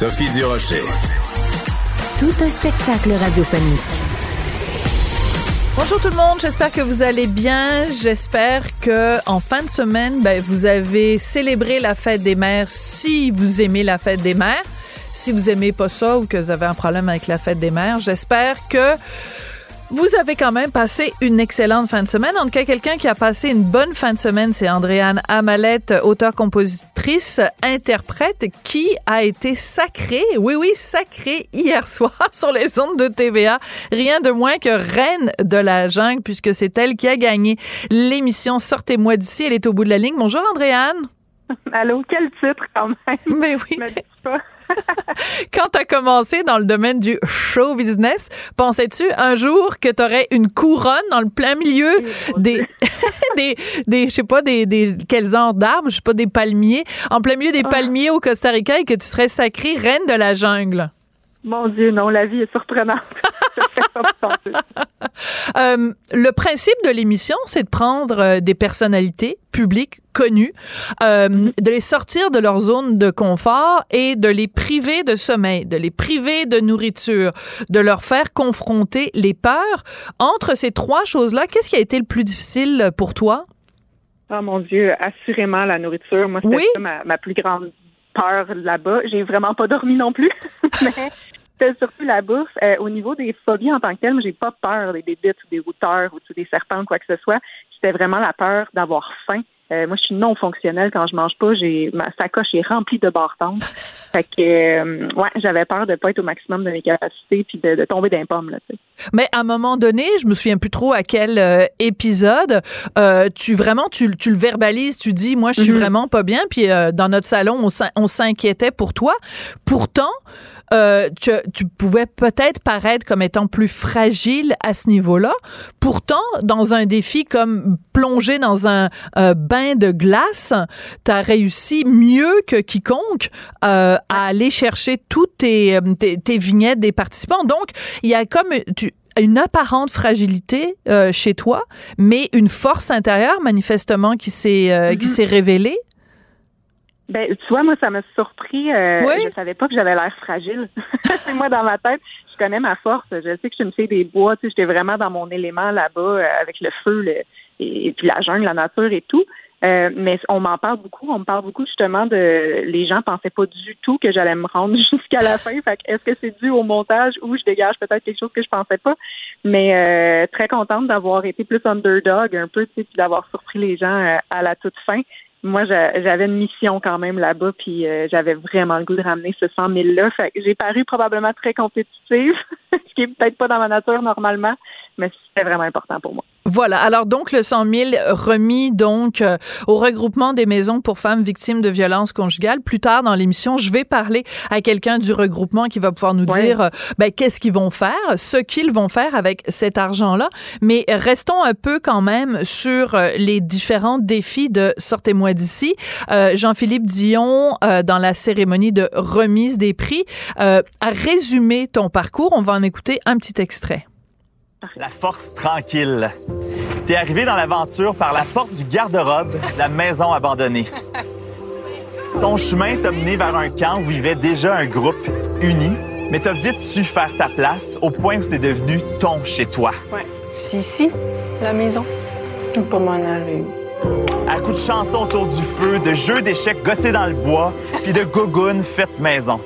Sophie Durocher. Tout un spectacle radiophonique. Bonjour tout le monde, j'espère que vous allez bien. J'espère que en fin de semaine, ben, vous avez célébré la fête des mères si vous aimez la fête des mères. Si vous aimez pas ça ou que vous avez un problème avec la fête des mères, j'espère que vous avez quand même passé une excellente fin de semaine. En tout cas, quelqu'un qui a passé une bonne fin de semaine, c'est Andréane Amalette, auteure-compositrice, interprète, qui a été sacrée, oui, oui, sacrée hier soir sur les ondes de TVA. Rien de moins que reine de la jungle, puisque c'est elle qui a gagné l'émission Sortez-moi d'ici. Elle est au bout de la ligne. Bonjour, Andréane. Allô, quel titre quand même? Mais oui. Quand tu as commencé dans le domaine du show business, pensais-tu un jour que tu aurais une couronne dans le plein milieu des, des, des, je sais pas, des, des, quels genres d'arbres, je sais pas, des palmiers, en plein milieu des ah. palmiers au Costa Rica et que tu serais sacrée reine de la jungle? Mon Dieu, non, la vie est surprenante. euh, le principe de l'émission, c'est de prendre euh, des personnalités publiques connues, euh, mm-hmm. de les sortir de leur zone de confort et de les priver de sommeil, de les priver de nourriture, de leur faire confronter les peurs. Entre ces trois choses-là, qu'est-ce qui a été le plus difficile pour toi? Oh mon Dieu, assurément la nourriture. Moi, c'est ma, ma plus grande peur là-bas. J'ai vraiment pas dormi non plus, mais c'était surtout la bouffe. Euh, au niveau des phobies en tant que telles, j'ai pas peur des bébites ou des routeurs ou des serpents ou quoi que ce soit. C'était vraiment la peur d'avoir faim. Euh, moi, je suis non fonctionnelle quand je mange pas. J'ai ma sacoche est remplie de bartendes. fait que euh, ouais, j'avais peur de pas être au maximum de mes capacités puis de, tomber d'un pomme là. Mais à un moment donné, je me souviens plus trop à quel euh, épisode, tu vraiment tu, tu, le verbalises, tu dis moi je suis mm-hmm. vraiment pas bien. Puis dans notre salon, on s'inquiétait pour toi. Pourtant euh, tu, tu, pouvais peut-être paraître comme étant plus fragile à ce niveau-là. Pourtant, dans un défi comme plonger dans un bain de glace, tu as réussi mieux que quiconque euh, à aller chercher toutes tes, euh, tes, tes, vignettes des participants. Donc, il y a comme tu, une apparente fragilité euh, chez toi, mais une force intérieure manifestement qui s'est euh, qui mm-hmm. s'est révélée. Ben, tu vois, moi, ça m'a surpris. Euh, oui? Je savais pas que j'avais l'air fragile. moi, dans ma tête, je connais ma force. Je sais que je me fais des bois. Tu sais, j'étais vraiment dans mon élément là-bas euh, avec le feu et, puis la jungle, la nature et tout. Euh, mais on m'en parle beaucoup. On me parle beaucoup justement de les gens pensaient pas du tout que j'allais me rendre jusqu'à la fin. Fait est-ce que c'est dû au montage ou je dégage peut-être quelque chose que je pensais pas? Mais euh, très contente d'avoir été plus underdog un peu, tu sais, puis d'avoir surpris les gens à la toute fin moi, j'avais une mission quand même là-bas, puis euh, j'avais vraiment le goût de ramener ce 100 000-là. Fait que j'ai paru probablement très compétitive, ce qui est peut-être pas dans ma nature normalement, mais c'était vraiment important pour moi. Voilà. Alors donc le 100 000 remis donc euh, au regroupement des maisons pour femmes victimes de violences conjugales. Plus tard dans l'émission, je vais parler à quelqu'un du regroupement qui va pouvoir nous dire euh, ben, qu'est-ce qu'ils vont faire, ce qu'ils vont faire avec cet argent-là. Mais restons un peu quand même sur euh, les différents défis de Sortez-moi d'ici. Jean-Philippe Dion, dans la cérémonie de remise des prix, a résumé ton parcours. On va en écouter un petit extrait. La force tranquille. T'es arrivé dans l'aventure par la porte du garde-robe de la maison abandonnée. Ton chemin t'a mené vers un camp où vivait déjà un groupe uni, mais t'as vite su faire ta place au point où c'est devenu ton chez toi. Ouais. C'est ici, la maison. Je pas m'en aller. À coup de chansons autour du feu, de jeux d'échecs gossés dans le bois, puis de gogoons faites maison.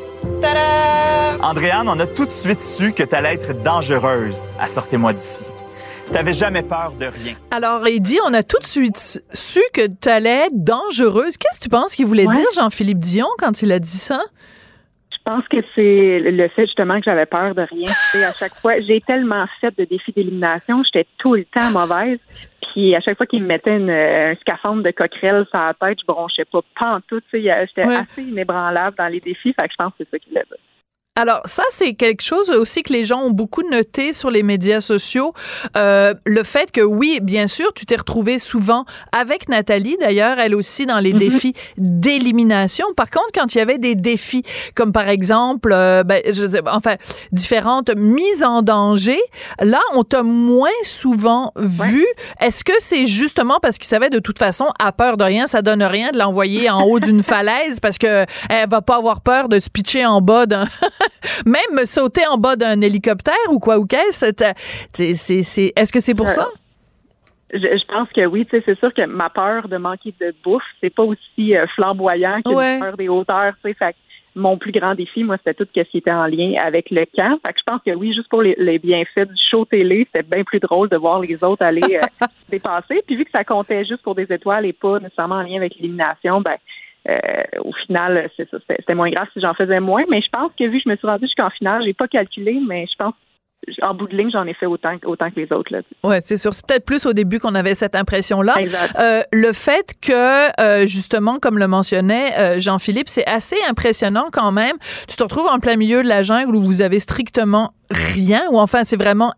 Andréane, on a tout de suite su que t'allais être dangereuse à Sortez-moi d'ici. T'avais jamais peur de rien. Alors, dit, on a tout de suite su que t'allais être dangereuse. Qu'est-ce que tu penses qu'il voulait dire, Jean-Philippe Dion, quand il a dit ça? Je pense que c'est le fait justement que j'avais peur de rien. à chaque fois, j'ai tellement fait de défis d'élimination, j'étais tout le temps mauvaise. Puis à chaque fois qu'ils me mettaient un scaphandre de coquerelle sur la tête, je bronchais pas, pas en tout. J'étais assez inébranlable dans les défis. Fait que je pense que c'est ça qui l'a fait. Alors ça, c'est quelque chose aussi que les gens ont beaucoup noté sur les médias sociaux. Euh, le fait que oui, bien sûr, tu t'es retrouvé souvent avec Nathalie, d'ailleurs, elle aussi dans les mhm. défis d'élimination. Par contre, quand il y avait des défis, comme par exemple, euh, ben, je sais, enfin, différentes mises en danger, là, on t'a moins souvent vu. Est-ce que c'est justement parce qu'il savait de toute façon, à peur de rien, ça donne rien de l'envoyer en haut d'une falaise parce que elle va pas avoir peur de se pitcher en bas d'un Même sauter en bas d'un hélicoptère ou quoi ou qu'est-ce, est-ce que c'est pour ça? Je, pense que oui, c'est sûr que ma peur de manquer de bouffe, c'est pas aussi euh, flamboyant que la peur des hauteurs, tu sais. mon plus grand défi, moi, c'était tout ce qui était en lien avec le camp. Fait que je pense que oui, juste pour les, bienfaits du show télé, c'était bien plus drôle de voir les autres aller euh, dépasser. Puis vu que ça comptait juste pour des étoiles et pas nécessairement en lien avec l'élimination, ben euh, au final, c'est ça, c'était moins grave si j'en faisais moins. Mais je pense que vu que je me suis rendue jusqu'en finale, j'ai pas calculé, mais je pense en bout de ligne, j'en ai fait autant, autant que les autres. Là. Ouais, c'est sûr. C'est peut-être plus au début qu'on avait cette impression-là. Euh, le fait que, euh, justement, comme le mentionnait euh, Jean-Philippe, c'est assez impressionnant quand même. Tu te retrouves en plein milieu de la jungle où vous avez strictement rien, ou enfin c'est vraiment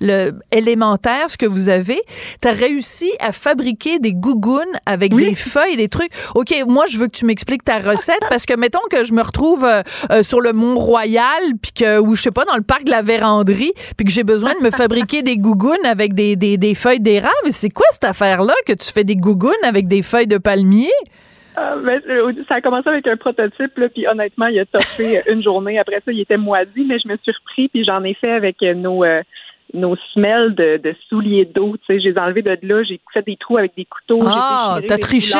le, élémentaire ce que vous avez. Tu as réussi à fabriquer des gougounes avec des feuilles, des trucs. OK, moi je veux que tu m'expliques ta recette parce que mettons que je me retrouve euh, euh, sur le Mont Royal puis que ou je sais pas dans le parc de la Vérandrie puis que j'ai besoin de me fabriquer des gougounes avec des, des, des feuilles d'érable. C'est quoi cette affaire là que tu fais des gougounes avec des feuilles de palmier? Ah, euh, ça a commencé avec un prototype, là, puis honnêtement, il a toffé une journée. Après ça, il était moisi, mais je me suis repris, puis j'en ai fait avec nos, euh, nos semelles de, de souliers d'eau. Tu sais, j'ai enlevé de là, j'ai fait des trous avec des couteaux. Ah, t'as triché!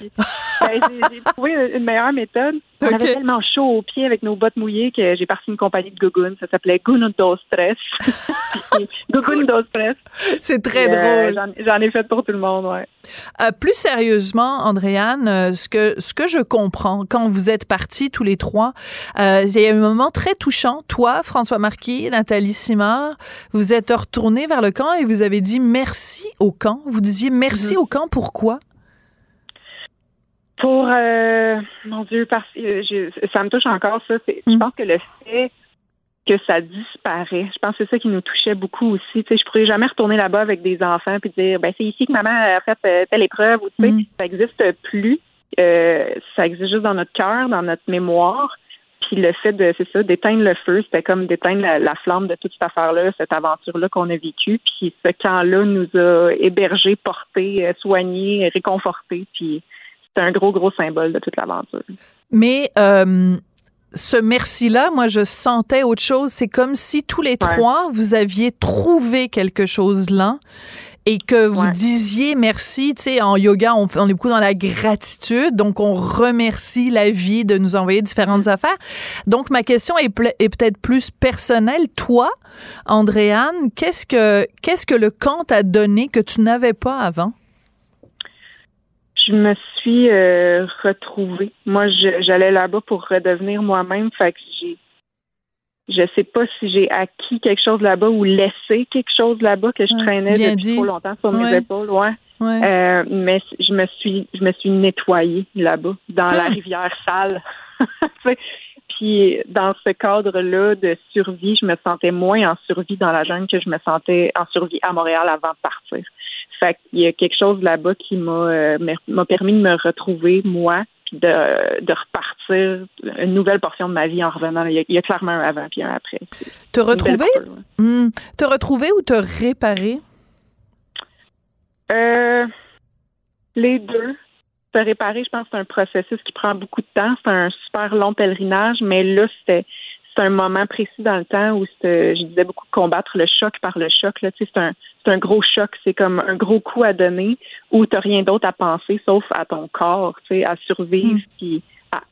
Ben, j'ai trouvé une meilleure méthode. On avait tellement chaud aux pieds avec nos bottes mouillées que j'ai parti une compagnie de gogoon. Ça s'appelait Guno dos Stress. Gogoon dos Stress. C'est très euh, drôle. J'en ai fait pour tout le monde, ouais. Euh, plus sérieusement, Andréane, euh, ce que, ce que je comprends, quand vous êtes partis tous les trois, il y a eu un moment très touchant. Toi, François Marquis, Nathalie Simard, vous êtes retournés vers le camp et vous avez dit merci au camp. Vous disiez merci mm-hmm. au camp, pourquoi? Pour euh, mon Dieu, parce je, ça me touche encore ça. Je mm. pense que le fait que ça disparaît, je pense que c'est ça qui nous touchait beaucoup aussi. Tu sais, je pourrais jamais retourner là-bas avec des enfants puis dire ben c'est ici que maman a fait euh, telle épreuve ou tu sais, mm. ça existe plus. Euh, ça existe juste dans notre cœur, dans notre mémoire. Puis le fait de, c'est ça, d'éteindre le feu, c'était comme d'éteindre la, flamme de toute cette affaire-là, cette aventure-là qu'on a vécue. Puis ce camp-là nous a hébergés, portés, soignés, réconfortés. Puis c'est un gros, gros symbole de toute l'aventure. Mais euh, ce merci-là, moi, je sentais autre chose. C'est comme si tous les trois, vous aviez trouvé quelque chose là et que vous disiez merci. Tu sais, en yoga, on, on, est beaucoup dans la gratitude, donc on remercie la vie de nous envoyer différentes affaires. Donc, ma question est, est peut-être plus personnelle. Toi, Andréane, qu'est-ce que, qu'est-ce que le camp t'a donné que tu n'avais pas avant? je me suis euh, retrouvée. Moi, j'allais là-bas pour redevenir moi-même. Fait que j'ai je sais pas si j'ai acquis quelque chose là-bas ou laissé quelque chose là-bas que je traînais depuis trop longtemps sur mes épaules, ouais. Euh, mais je me suis je me suis nettoyée là-bas dans la rivière sale. Puis dans ce cadre-là de survie, je me sentais moins en survie dans la jungle que je me sentais en survie à Montréal avant de partir. Fait qu'il y a quelque chose là-bas qui m'a euh, m'a permis de me retrouver, moi, puis de, de repartir une nouvelle portion de ma vie en revenant. Il y a, clairement un avant puis un après. Te retrouver? Hmm. Te retrouver ou te réparer? Euh, les deux. Se réparer, je pense que c'est un processus qui prend beaucoup de temps. C'est un super long pèlerinage, mais là, c'était c'est un moment précis dans le temps où je disais beaucoup combattre le choc par le choc. Là, c'est un, c'est un gros choc, c'est comme un gros coup à donner où tu n'as rien d'autre à penser sauf à ton corps, à survivre mm. puis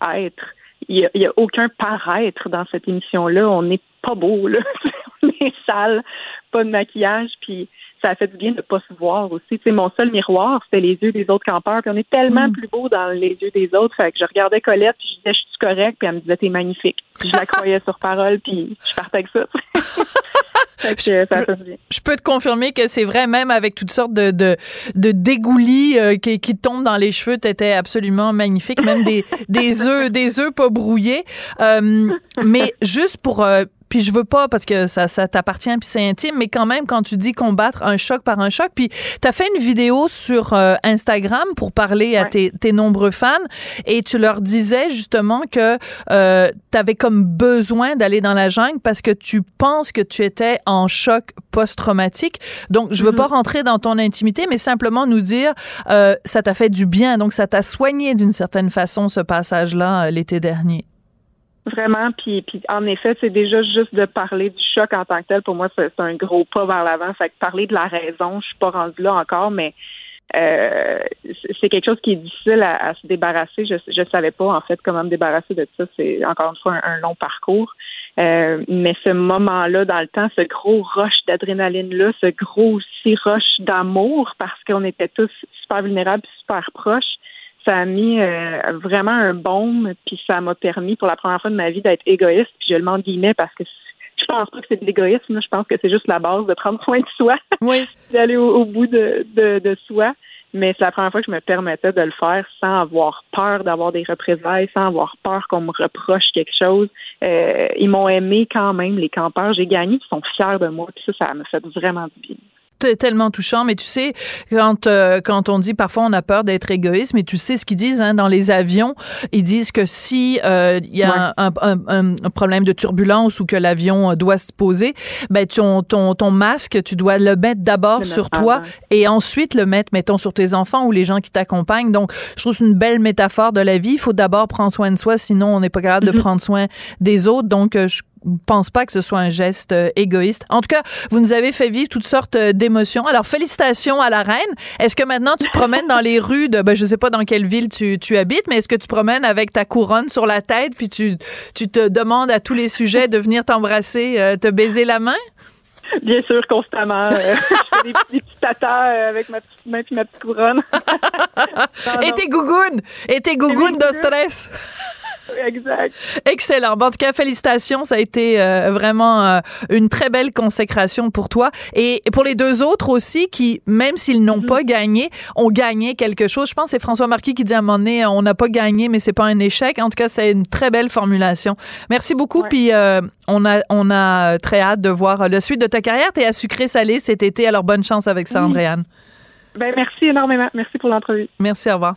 à être. Il n'y a, aucun paraître dans cette émission-là. On n'est pas beau, là. on est sale, pas de maquillage, puis ça a fait du bien de pas se voir aussi. Tu sais, mon seul miroir, c'était les yeux des autres campeurs. Puis on est tellement mm. plus beau dans les yeux des autres. Fait que je regardais Colette, puis je disais, je suis correct, puis elle me disait, t'es magnifique. Puis je la croyais sur parole, puis je partais avec ça. fait que, ça a fait du bien. Je peux te confirmer que c'est vrai, même avec toutes sortes de, de, de dégoulis euh, qui, qui tombent dans les cheveux, t'étais absolument magnifique. Même des, des œufs, des œufs pas brouillés. Euh, mais juste pour euh, puis je veux pas parce que ça, ça t'appartient puis c'est intime, mais quand même quand tu dis combattre un choc par un choc, puis tu as fait une vidéo sur euh, Instagram pour parler à tes, tes, nombreux fans et tu leur disais justement que euh, tu avais comme besoin d'aller dans la jungle parce que tu penses que tu étais en choc post-traumatique. Donc je veux mm-hmm. pas rentrer dans ton intimité, mais simplement nous dire euh, ça t'a fait du bien, donc ça t'a soigné d'une certaine façon ce passage-là euh, l'été dernier. Vraiment, puis, puis en effet, c'est déjà juste de parler du choc en tant que tel. Pour moi, c'est un gros pas vers l'avant. Fait que parler de la raison, je suis pas rendue là encore, mais euh, c'est quelque chose qui est difficile à, se débarrasser. Je je savais pas en fait comment me débarrasser de ça. C'est encore une fois un, long parcours. Euh, mais ce moment-là dans le temps, ce gros rush d'adrénaline-là, ce gros aussi rush d'amour, parce qu'on était tous super vulnérables, super proches, ça a mis euh, vraiment un baume, puis ça m'a permis pour la première fois de ma vie d'être égoïste, puis je le mets en guillemets parce que je pense pas que c'est de l'égoïsme, je pense que c'est juste la base de prendre soin de soi, oui. d'aller au, bout de, de, soi. Mais c'est la première fois que je me permettais de le faire sans avoir peur d'avoir des représailles, sans avoir peur qu'on me reproche quelque chose. Euh, ils m'ont aimé quand même, les campeurs. J'ai gagné, ils sont fiers de moi. Puis ça, ça m'a fait vraiment du bien tellement touchant. Mais tu sais, quand, euh, quand on dit parfois on a peur d'être égoïste, mais tu sais ce qu'ils disent hein, dans les avions, ils disent que si euh, il y a un, un, un, problème de turbulence ou que l'avion euh, doit se poser, ben ton, ton, ton masque, tu dois le mettre d'abord sur toi et ensuite le mettre, mettons, sur tes enfants ou les gens qui t'accompagnent. Donc, je trouve c'est une belle métaphore de la vie. Il faut d'abord prendre soin de soi, sinon on n'est pas capable de mm-hmm. prendre soin des autres. Donc, je pense pas que ce soit un geste euh, égoïste. En tout cas, vous nous avez fait vivre toutes sortes euh, d'émotions. Alors, félicitations à la reine. Est-ce que maintenant tu te promènes dans les rues de, ben, je sais pas dans quelle ville tu, tu habites, mais est-ce que tu promènes avec ta couronne sur la tête puis tu, tu te demandes à tous les sujets de venir t'embrasser, euh, te baiser la main? Bien sûr, constamment. je fais des petits, tatas avec ma petite main puis ma petite couronne. Et tes gougounes! Et tes gougounes de stress! exact. Excellent. en tout cas, félicitations. Ça a été euh, vraiment euh, une très belle consécration pour toi. Et, pour les deux autres aussi, qui, même s'ils n'ont mm-hmm. pas gagné, ont gagné quelque chose. Je pense que c'est François Marquis qui dit à un moment donné, on n'a pas gagné, mais c'est pas un échec. En tout cas, c'est une très belle formulation. Merci beaucoup. Puis euh, on, a, on a très hâte de voir le suite de ta carrière. Tu es à sucré-salé cet été. Alors, bonne chance avec ça, Andréane. Ben, merci énormément. Merci pour l'entrevue. Merci, au revoir.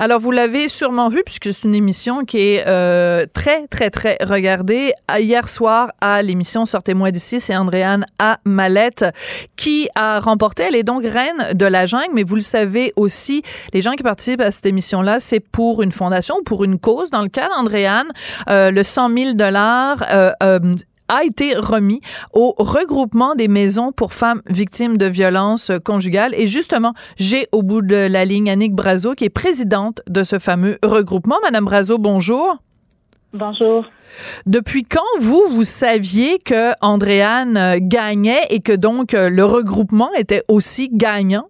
Alors, vous l'avez sûrement vu, puisque c'est une émission qui est euh, très, très, très regardée. Hier soir, à l'émission Sortez-moi d'ici, c'est Andréane A. Mallette qui a remporté. Elle est donc reine de la jungle, mais vous le savez aussi, les gens qui participent à cette émission-là, c'est pour une fondation, pour une cause. Dans le cas d'Andréane, euh, le 100 000 dollars euh, euh a été remis au regroupement des maisons pour femmes victimes de violences conjugales. Et justement, j'ai au bout de la ligne Annick Brazo, qui est présidente de ce fameux regroupement. Madame Brazo, bonjour. Bonjour. Depuis quand vous, vous saviez que Andréane gagnait et que donc le regroupement était aussi gagnant?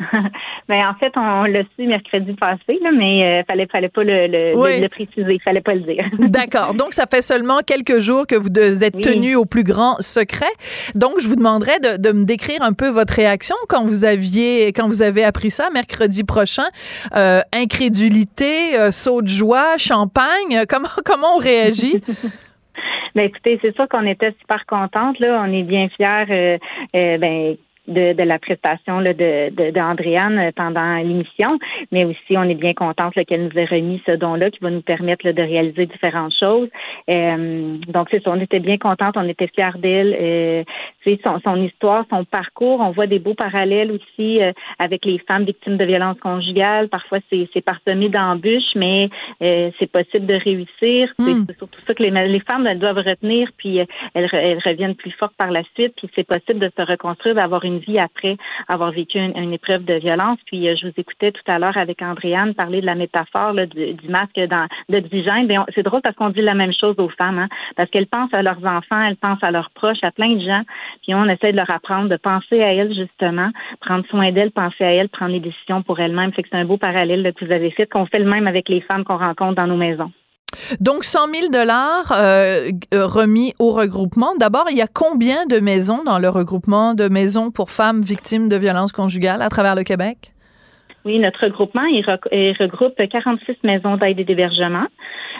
ben, en fait, on l'a su mercredi passé, là, mais euh, fallait, fallait pas le, le, le, préciser, fallait pas le dire. D'accord. Donc, ça fait seulement quelques jours que vous êtes tenu au plus grand secret. Donc, je vous demanderais de, de, me décrire un peu votre réaction quand vous aviez, quand vous avez appris ça mercredi prochain. Euh, incrédulité, euh, saut de joie, champagne. Comment, comment on réagit? Ben écoutez, c'est sûr qu'on était super contente là. On est bien fiers. Euh, euh ben de, de la prestation là, de d'Andréane de, euh, pendant l'émission, mais aussi on est bien contente qu'elle nous ait remis ce don-là qui va nous permettre de réaliser différentes choses. Euh, donc c'est ça, on était bien contente, on était fiers d'elle. Euh, son, son histoire, son parcours, on voit des beaux parallèles aussi euh, avec les femmes victimes de violences conjugales. Parfois c'est c'est parsemé d'embûches, mais c'est possible de réussir. Hmm. C'est surtout ça que les, les femmes elles doivent retenir, puis elles, elles reviennent plus fortes par la suite, puis c'est possible de se reconstruire, d'avoir une une vie après avoir vécu une, épreuve de violence. Puis je vous écoutais tout à l'heure avec Andréane parler de la métaphore du, masque dans, de d'hygiène. C'est drôle parce qu'on dit la même chose aux femmes, hein, parce qu'elles pensent à leurs enfants, elles pensent à leurs proches, à plein de gens. Puis on essaie de leur apprendre de penser à elles justement, prendre soin d'elles, penser à elles, prendre les décisions pour elles-mêmes. C'est un beau parallèle que vous avez fait, qu'on fait le même avec les femmes qu'on rencontre dans nos maisons. Donc 100 000 dollars euh, euh, remis au regroupement. D'abord, il y a combien de maisons dans le regroupement de maisons pour femmes victimes de violences conjugales à travers le Québec? Oui, notre regroupement, il, regroupe 46 maisons d'aide et d'hébergement.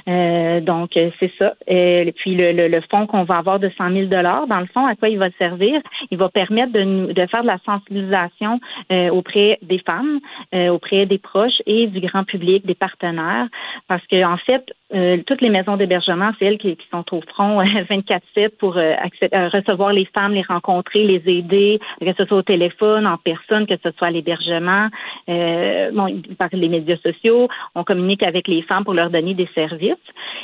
Euh, donc, euh, c'est ça. Et puis, le, le, le fonds qu'on va avoir de 100 000 dans le fond, à quoi il va servir? Il va permettre de, nous, de faire de la sensibilisation euh, auprès des femmes, auprès des proches et du grand public, des partenaires. Parce que en fait, toutes les maisons d'hébergement, c'est elles qui, qui, sont au front 24-7 pour recevoir les femmes, les rencontrer, les aider, que ce soit au téléphone, en personne, que ce soit à l'hébergement. Euh, bon, par les médias sociaux, on communique avec les femmes pour leur donner des services.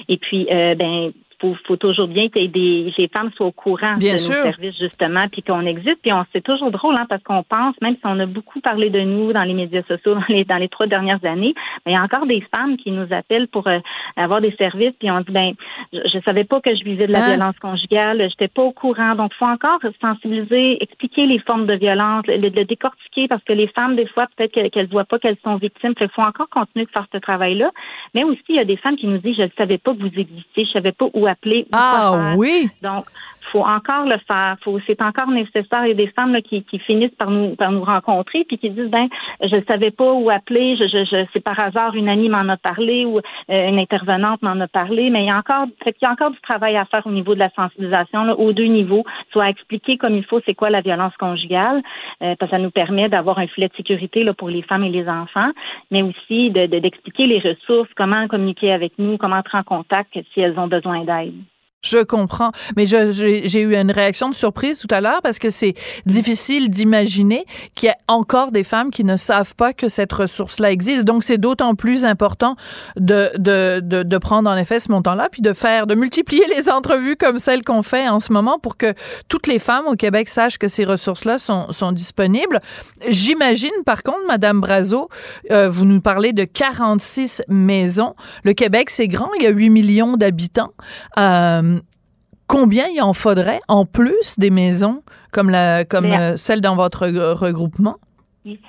Et puis, euh, ben, faut, faut toujours bien que des, les femmes soient au courant de nos services, justement, puis qu'on existe. Puis on c'est toujours drôle, hein, parce qu'on pense, même si on a beaucoup parlé de nous dans les médias sociaux dans les, dans les trois dernières années, mais il y a encore des femmes qui nous appellent pour euh, avoir des services, puis on dit, ben, je, ne savais pas que je vivais de la hein? violence conjugale, j'étais pas au courant. Donc, faut encore sensibiliser, expliquer les formes de violence, le, le décortiquer, parce que les femmes, des fois, peut-être qu'elles voient pas qu'elles sont victimes. Il faut encore continuer de faire ce travail-là. Mais aussi, il y a des femmes qui nous disent, je ne savais pas que vous existiez, je savais pas où appeler. ah oui. Donc, faut encore le faire. Faut, c'est encore nécessaire. Il y a des femmes là, qui, qui, finissent par nous par nous rencontrer puis qui disent ben je savais pas où appeler. Je, je, je c'est par hasard une amie m'en a parlé ou euh, une intervenante m'en a parlé. Mais il y a encore il y a encore du travail à faire au niveau de la sensibilisation là, aux deux niveaux, soit expliquer comme il faut c'est quoi la violence conjugale euh, parce que ça nous permet d'avoir un filet de sécurité là pour les femmes et les enfants, mais aussi de, d'expliquer les ressources, comment communiquer avec nous, comment entrer en contact si elles ont besoin d'aide. time. Je comprends. Mais j'ai eu une réaction de surprise tout à l'heure parce que c'est difficile d'imaginer qu'il y a encore des femmes qui ne savent pas que cette ressource-là existe. Donc, c'est d'autant plus important de, de, de, prendre en effet ce montant-là, puis de faire, de multiplier les entrevues comme celles qu'on fait en ce moment pour que toutes les femmes au Québec sachent que ces ressources-là sont, sont disponibles. J'imagine, par contre, Madame Brazo, euh, vous nous parlez de 46 maisons. Le Québec, c'est grand, il y a 8 millions d'habitants. Euh, combien il en faudrait en plus des maisons comme, la, comme euh, celle dans votre regroupement?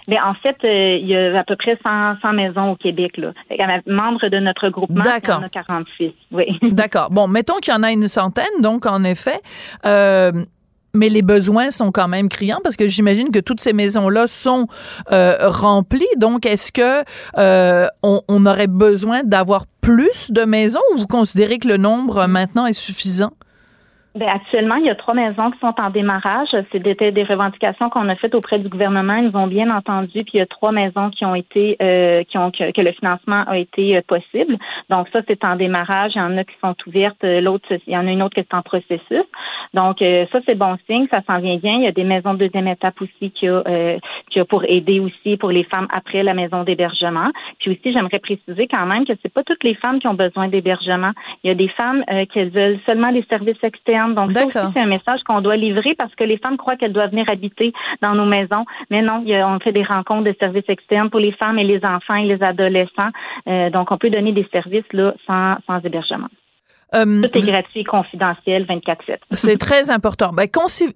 Mais en fait, euh, il y a à peu près 100, maisons au Québec. Là. Membre de notre groupement, il y en a 46. Oui. D'accord. Bon, mettons qu'il y en a une centaine, donc en effet. Euh, mais les besoins sont quand même criants parce que j'imagine que toutes ces maisons-là sont remplies. Donc, est-ce que on, on, aurait besoin d'avoir plus de maisons ou vous considérez que le nombre maintenant est suffisant? Bien, actuellement, il y a trois maisons qui sont en démarrage. C'était des revendications qu'on a faites auprès du gouvernement. Ils nous ont bien entendu. Puis il y a trois maisons qui ont été, euh, qui ont que, le financement a été euh, possible. Donc ça, c'est en démarrage. Il y en a qui sont ouvertes. L'autre, il y en a une autre qui est en processus. Donc euh, ça, c'est bon signe. Ça s'en vient bien. Il y a des maisons de deuxième étape aussi qui a, qui a pour aider aussi pour les femmes après la maison d'hébergement. Puis aussi, j'aimerais préciser quand même que c'est pas toutes les femmes qui ont besoin d'hébergement. Il y a des femmes qui veulent seulement des services externes donc, ça aussi, c'est un message qu'on doit livrer parce que les femmes croient qu'elles doivent venir habiter dans nos maisons. Mais non, on fait des rencontres de services externes pour les femmes et les enfants et les adolescents. Euh, donc, on peut donner des services là sans, sans hébergement. Euh, Tout est gratuit, confidentiel, 24-7. C'est très important. Ben,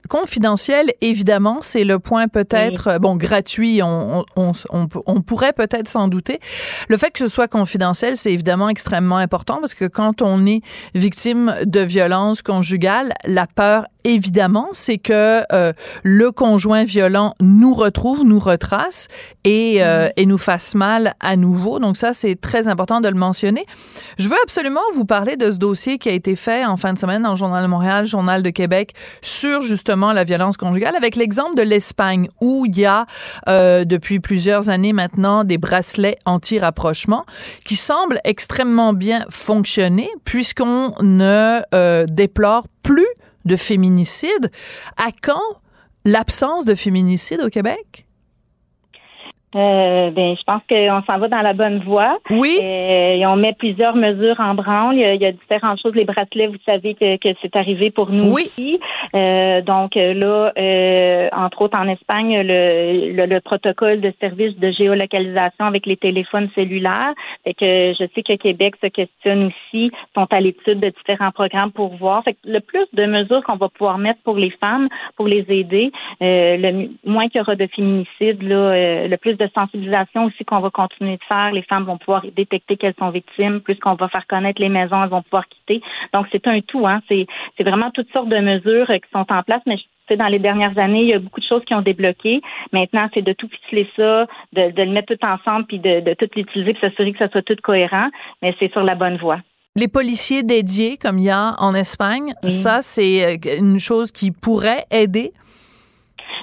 confidentiel, évidemment, c'est le point peut-être, euh, bon, gratuit, on, on, on, on pourrait peut-être s'en douter. Le fait que ce soit confidentiel, c'est évidemment extrêmement important parce que quand on est victime de violence conjugale, la peur, évidemment, c'est que euh, le conjoint violent nous retrouve, nous retrace et, mm-hmm. et nous fasse mal à nouveau. Donc ça, c'est très important de le mentionner. Je veux absolument vous parler de ce dossier qui a été fait en fin de semaine dans le Journal de Montréal, Journal de Québec, sur justement la violence conjugale, avec l'exemple de l'Espagne, où il y a euh, depuis plusieurs années maintenant des bracelets anti-rapprochement qui semblent extrêmement bien fonctionner, puisqu'on ne euh, déplore plus de féminicide. À quand l'absence de féminicide au Québec? Euh, ben, je pense qu'on s'en va dans la bonne voie. Oui. Euh, et on met plusieurs mesures en branle. Il y, a, différentes choses. Les bracelets, vous savez que, que c'est arrivé pour nous oui. aussi. Euh, donc là, euh, entre autres en Espagne, le, le, protocole de service de géolocalisation avec les téléphones cellulaires. Fait que je sais que Québec se questionne aussi, sont à l'étude de différents programmes pour voir. Fait que le plus de mesures qu'on va pouvoir mettre pour les femmes, pour les aider, euh, le moins qu'il y aura de féminicide, là, le plus de sensibilisation aussi qu'on va continuer de faire. Les femmes vont pouvoir détecter qu'elles sont victimes. Plus qu'on va faire connaître les maisons, elles vont pouvoir quitter. Donc, c'est un tout. Hein. C'est, vraiment toutes sortes de mesures qui sont en place. Mais dans les dernières années, il y a beaucoup de choses qui ont débloqué. Maintenant, c'est de tout ficeler ça, de, de, le mettre tout ensemble, puis de, de tout l'utiliser, puis s'assurer que ça soit tout cohérent. Mais c'est sur la bonne voie. Les policiers dédiés, comme il y a en Espagne, ça, c'est euh, une chose qui pourrait aider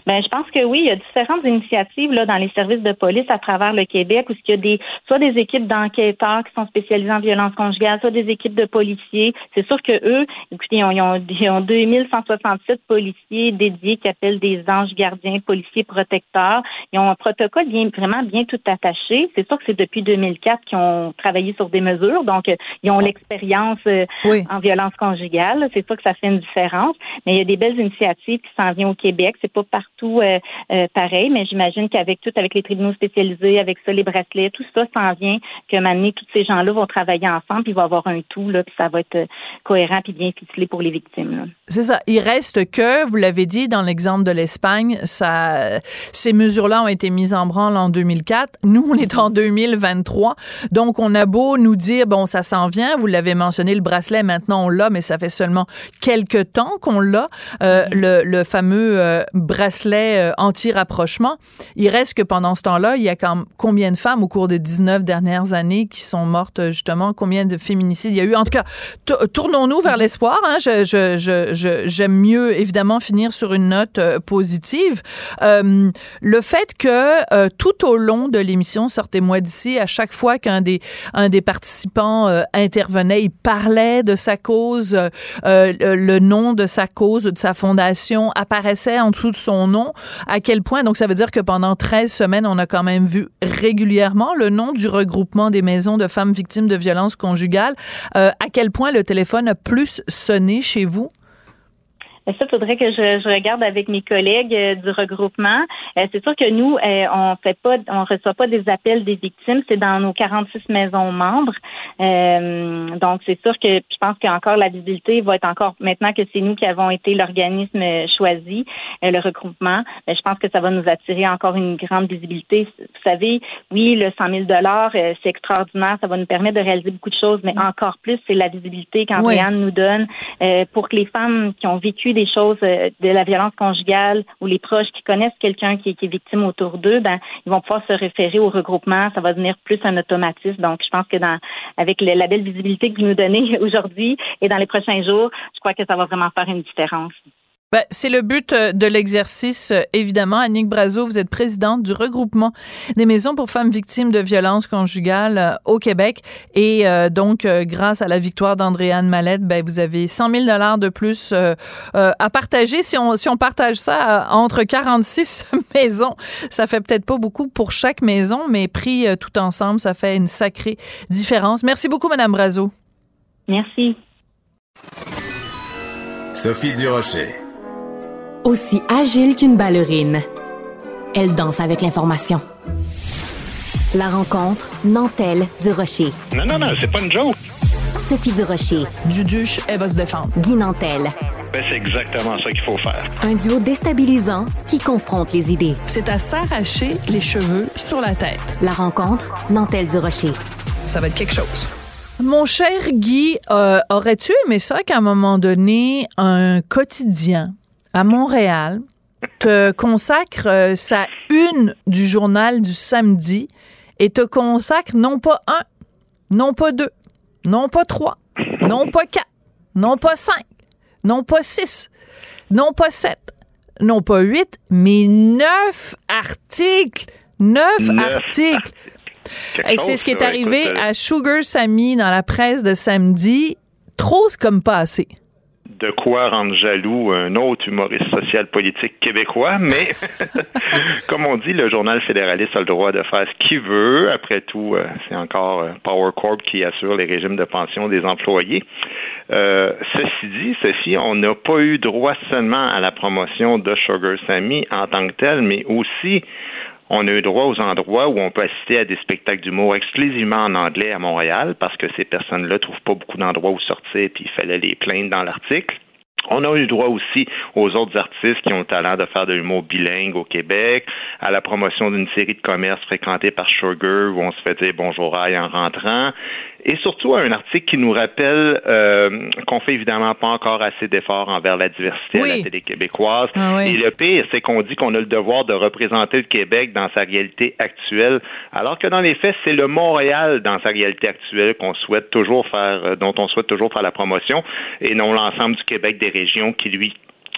ben, je pense que oui, il y a différentes initiatives là dans les services de police à travers le Québec où il y a des soit des équipes d'enquêteurs qui sont spécialisées en violence conjugale, soit des équipes de policiers. C'est sûr que eux, écoutez, ils ont, ils ont, 2167 policiers dédiés qui appellent des anges gardiens, policiers protecteurs. Ils ont un protocole bien vraiment bien tout attaché. C'est sûr que c'est depuis 2004 qu'ils ont travaillé sur des mesures, donc ils ont l'expérience euh, en violence conjugale. C'est sûr que ça fait une différence. Mais il y a des belles initiatives qui s'en viennent au Québec. C'est pas partout tout euh, euh, pareil, mais j'imagine qu'avec tout, avec les tribunaux spécialisés, avec ça, les bracelets, tout ça s'en vient, que maintenant, tous ces gens-là vont travailler ensemble, puis il va avoir un tout, là, puis ça va être euh, cohérent puis bien ficelé pour les victimes. C'est ça. Il reste que, vous l'avez dit dans l'exemple de l'Espagne, ça, ces mesures-là ont été mises en branle en 2004. Nous, on est en 2023. Donc, on a beau nous dire, bon, ça s'en vient. Vous l'avez mentionné, le bracelet, maintenant, on l'a, mais ça fait seulement quelques temps qu'on l'a. Mm-hmm. le, le, fameux bracelet euh, anti-rapprochement. Il reste que pendant ce temps-là, il y a combien de femmes au cours des 19 dernières années qui sont mortes, euh, justement? Combien de féminicides? Il y a eu? En tout cas, tournons-nous vers l'espoir. Hein? J'aime mieux, évidemment, finir sur une note euh, positive. le fait que tout au long de l'émission, sortez-moi d'ici, à chaque fois qu'un des, des participants intervenait, il parlait de sa cause, le nom de sa cause, de sa fondation apparaissait en dessous de son nom à quel point, donc ça veut dire que pendant 13 semaines, on a quand même vu régulièrement le nom du regroupement des maisons de femmes victimes de violences conjugales. Euh, à quel point le téléphone a plus sonné chez vous? Ça, faudrait que je, je, regarde avec mes collègues euh, du regroupement. Euh, c'est sûr que nous, euh, on fait pas, on reçoit pas des appels des victimes. C'est dans nos 46 maisons membres. donc, c'est sûr que je pense qu'encore la visibilité va être encore maintenant que c'est nous qui avons été l'organisme choisi, le regroupement. je pense que ça va nous attirer encore une grande visibilité. Vous savez, oui, le 100 000 dollars, c'est extraordinaire. Ça va nous permettre de réaliser beaucoup de choses, mais encore plus, c'est la visibilité qu'Andréane nous donne pour que les femmes qui ont vécu des choses euh, de la violence conjugale ou les proches qui connaissent quelqu'un qui, est victime autour d'eux, ben ils vont pouvoir se référer au regroupement. Ça va devenir plus un automatisme. Donc, je pense que dans avec la belle visibilité que vous nous donnez aujourd'hui et dans les prochains jours, je crois que ça va vraiment faire une différence. Ben, c'est le but euh, de l'exercice, euh, évidemment. Annick Brazo, vous êtes présidente du regroupement des maisons pour femmes victimes de violences conjugales euh, au Québec. Et donc, grâce à la victoire d'Andréane Mallette, ben, vous avez 100 000 dollars de plus à partager. Si on, si on partage ça entre 46 maisons, ça fait peut-être pas beaucoup pour chaque maison, mais pris tout ensemble, ça fait une sacrée différence. Merci beaucoup, Madame Brazo. Merci. Sophie Durocher aussi agile qu'une ballerine. Elle danse avec l'information. La rencontre Nantelle du Rocher. Non, non, non, c'est pas une joke. Sophie du Rocher. Duduche, elle va se défendre. Guy Nantel. Ben, c'est exactement ça qu'il faut faire. Un duo déstabilisant qui confronte les idées. C'est à s'arracher les cheveux sur la tête. La rencontre Nantelle du Rocher. Ça va être quelque chose. Mon cher Guy, euh, aurais-tu aimé ça qu'à un moment donné, un quotidien à Montréal te consacre euh, sa une du journal du samedi et te consacre non pas un, non pas deux, non pas trois, non pas quatre, non pas cinq, non pas six, non pas sept, non pas huit, mais neuf articles. Neuf, articles. Et c'est ce qui est arrivé à Sugar Sammy dans la presse de samedi. Trop, comme pas assez de quoi rendre jaloux un autre humoriste social politique québécois, mais comme on dit, le journal fédéraliste a le droit de faire ce qu'il veut. Après tout, euh, c'est encore euh, Power Corp qui assure les régimes de pension des employés. Euh, ceci dit, ceci, on n'a pas eu droit seulement à la promotion de Sugar Sammy en tant que tel, mais aussi on a eu droit aux endroits où on peut assister à des spectacles d'humour exclusivement en anglais à Montréal parce que ces personnes-là ne trouvent pas beaucoup d'endroits où sortir puis il fallait les plaindre dans l'article. On a eu droit aussi aux autres artistes qui ont le talent de faire de l'humour bilingue au Québec, à la promotion d'une série de commerces fréquentés par Sugar où on se fait dire bonjour aïe en rentrant, et surtout un article qui nous rappelle euh, qu'on fait évidemment pas encore assez d'efforts envers la diversité à la télé québécoise. Ah Et le pire, c'est qu'on dit qu'on a le devoir de représenter le Québec dans sa réalité actuelle, alors que dans les faits, c'est le Montréal dans sa réalité actuelle qu'on souhaite toujours faire, euh, dont on souhaite toujours faire la promotion, et non l'ensemble du Québec des régions qui lui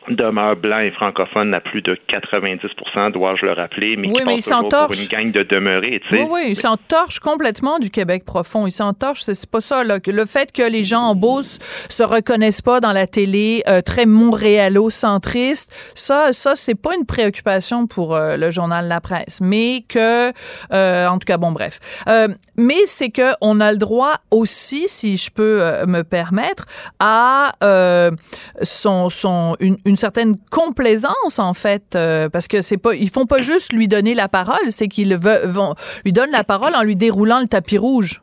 demeure blanc et francophone à plus de 90 dois-je le rappeler, mais Oui, qui mais passe il toujours pour une gang de demeurés. Tu sais. Oui, oui, il s'entorche complètement du Québec profond. Il s'entorche, c'est pas ça. Là. Le fait que les gens en Beauce se reconnaissent pas dans la télé euh, très montréalo-centriste, ça, ça c'est pas une préoccupation pour euh, le journal La Presse. Mais que, euh, en tout cas, bon, bref. Euh, mais c'est que on a le droit aussi, si je peux euh, me permettre, à euh, son, son, une, une certaine complaisance en fait, euh, parce que c'est pas, ils font pas juste lui donner la parole, c'est qu'ils vont lui donnent la parole en lui déroulant le tapis rouge.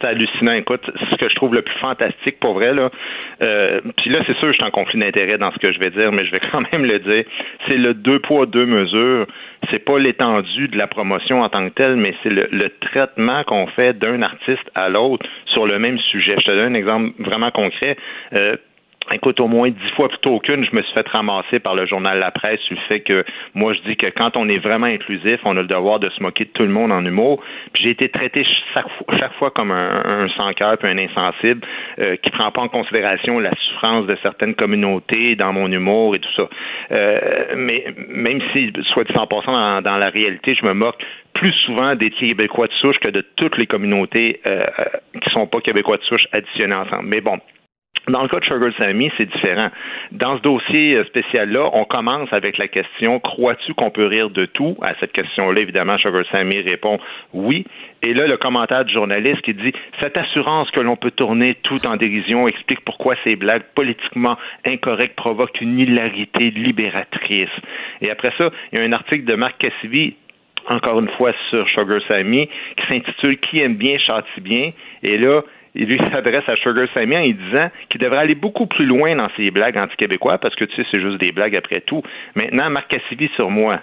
C'est hallucinant. Écoute, ce que je trouve le plus fantastique pour vrai, là, euh, puis là, c'est sûr, je suis en conflit d'intérêt dans ce que je vais dire, mais je vais quand même le dire. C'est le deux poids, deux mesures. C'est pas l'étendue de la promotion en tant que telle, mais c'est le, le traitement qu'on fait d'un artiste à l'autre sur le même sujet. Je te donne un exemple vraiment concret. Euh, Écoute, au moins dix fois plutôt qu'une, je me suis fait ramasser par le journal La Presse sur le fait que moi, je dis que quand on est vraiment inclusif, on a le devoir de se moquer de tout le monde en humour. Puis j'ai été traité chaque fois, comme un, un sans-cœur puis un insensible euh, qui prend pas en considération la souffrance de certaines communautés dans mon humour et tout ça. Euh, mais même si, soit dit en passant, dans, dans la réalité, je me moque plus souvent des Québécois de souche que de toutes les communautés euh, euh, qui sont pas Québécois de souche additionnées ensemble. Mais bon, dans le cas de Sugar Sammy, c'est différent. Dans ce dossier euh, spécial-là, on commence avec la question crois-tu qu'on peut rire de tout? À cette question-là, évidemment, Sugar Sammy répond oui. Et là, le commentaire du journaliste qui dit cette assurance que l'on peut tourner tout en dérision explique pourquoi ces blagues politiquement incorrectes provoquent une hilarité libératrice. Et après ça, il y a un article de Marc Cassivi encore une fois sur Sugar Sammy, qui s'intitule Qui aime bien châtie bien. Et là, il lui s'adresse à Sugar Sammy en disant qu'il devrait aller beaucoup plus loin dans ses blagues anti-québécois parce que tu sais, c'est juste des blagues après tout. Maintenant, Marc Cassivi sur moi